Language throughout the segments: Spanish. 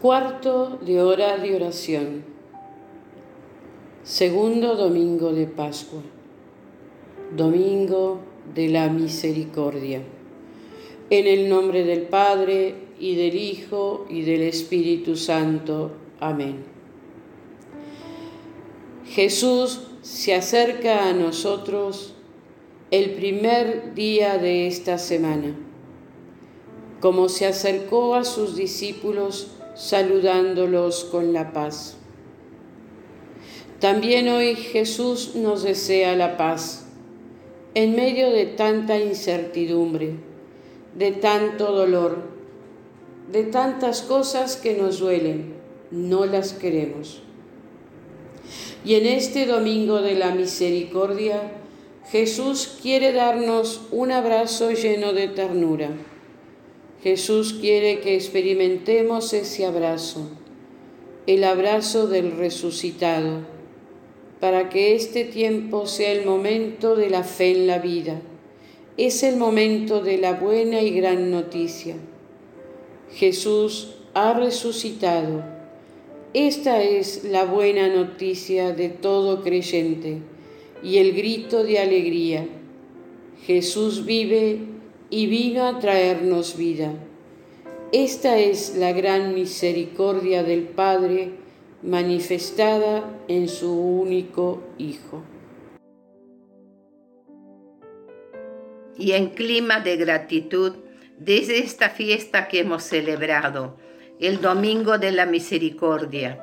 Cuarto de hora de oración. Segundo domingo de Pascua. Domingo de la Misericordia. En el nombre del Padre y del Hijo y del Espíritu Santo. Amén. Jesús se acerca a nosotros el primer día de esta semana, como se acercó a sus discípulos saludándolos con la paz. También hoy Jesús nos desea la paz en medio de tanta incertidumbre, de tanto dolor, de tantas cosas que nos duelen, no las queremos. Y en este domingo de la misericordia, Jesús quiere darnos un abrazo lleno de ternura Jesús quiere que experimentemos ese abrazo, el abrazo del resucitado, para que este tiempo sea el momento de la fe en la vida. Es el momento de la buena y gran noticia. Jesús ha resucitado. Esta es la buena noticia de todo creyente y el grito de alegría. Jesús vive y vino a traernos vida. Esta es la gran misericordia del Padre manifestada en su único Hijo. Y en clima de gratitud, desde esta fiesta que hemos celebrado, el Domingo de la Misericordia,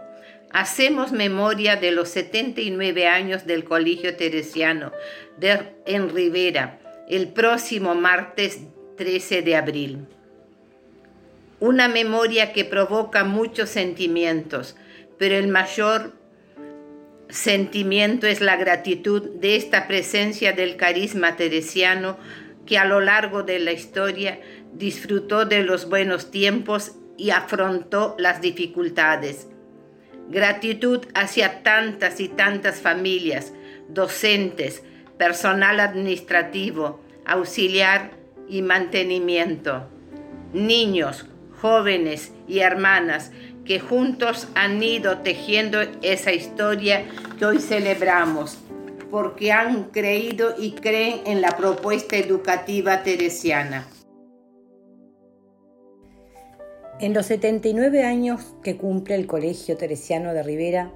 hacemos memoria de los 79 años del Colegio Teresiano de, en Rivera, el próximo martes 13 de abril. Una memoria que provoca muchos sentimientos, pero el mayor sentimiento es la gratitud de esta presencia del carisma teresiano que a lo largo de la historia disfrutó de los buenos tiempos y afrontó las dificultades. Gratitud hacia tantas y tantas familias, docentes, personal administrativo, auxiliar y mantenimiento, niños, jóvenes y hermanas que juntos han ido tejiendo esa historia que hoy celebramos, porque han creído y creen en la propuesta educativa teresiana. En los 79 años que cumple el Colegio Teresiano de Rivera,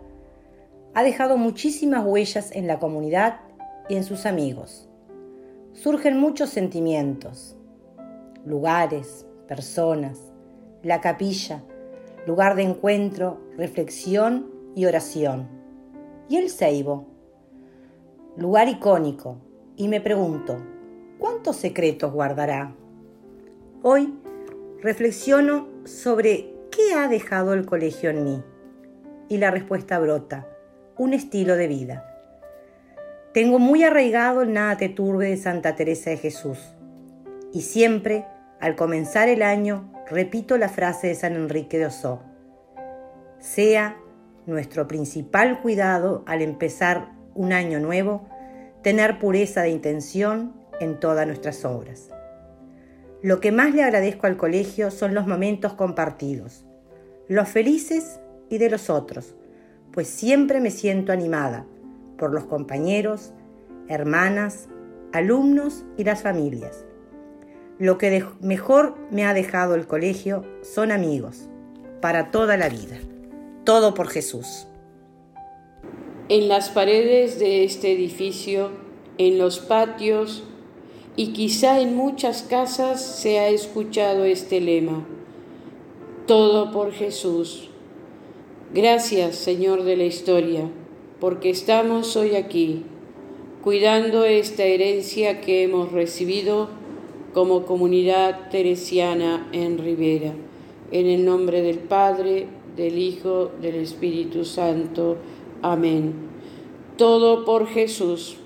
ha dejado muchísimas huellas en la comunidad y en sus amigos. Surgen muchos sentimientos, lugares, personas, la capilla, lugar de encuentro, reflexión y oración. Y el ceibo, lugar icónico, y me pregunto, ¿cuántos secretos guardará? Hoy reflexiono sobre qué ha dejado el colegio en mí. Y la respuesta brota, un estilo de vida. Tengo muy arraigado el nada te turbe de Santa Teresa de Jesús. Y siempre, al comenzar el año, repito la frase de San Enrique de Osó. Sea nuestro principal cuidado al empezar un año nuevo, tener pureza de intención en todas nuestras obras. Lo que más le agradezco al colegio son los momentos compartidos, los felices y de los otros, pues siempre me siento animada por los compañeros, hermanas, alumnos y las familias. Lo que mejor me ha dejado el colegio son amigos, para toda la vida. Todo por Jesús. En las paredes de este edificio, en los patios y quizá en muchas casas se ha escuchado este lema. Todo por Jesús. Gracias, Señor de la historia porque estamos hoy aquí, cuidando esta herencia que hemos recibido como comunidad teresiana en Rivera. En el nombre del Padre, del Hijo, del Espíritu Santo. Amén. Todo por Jesús.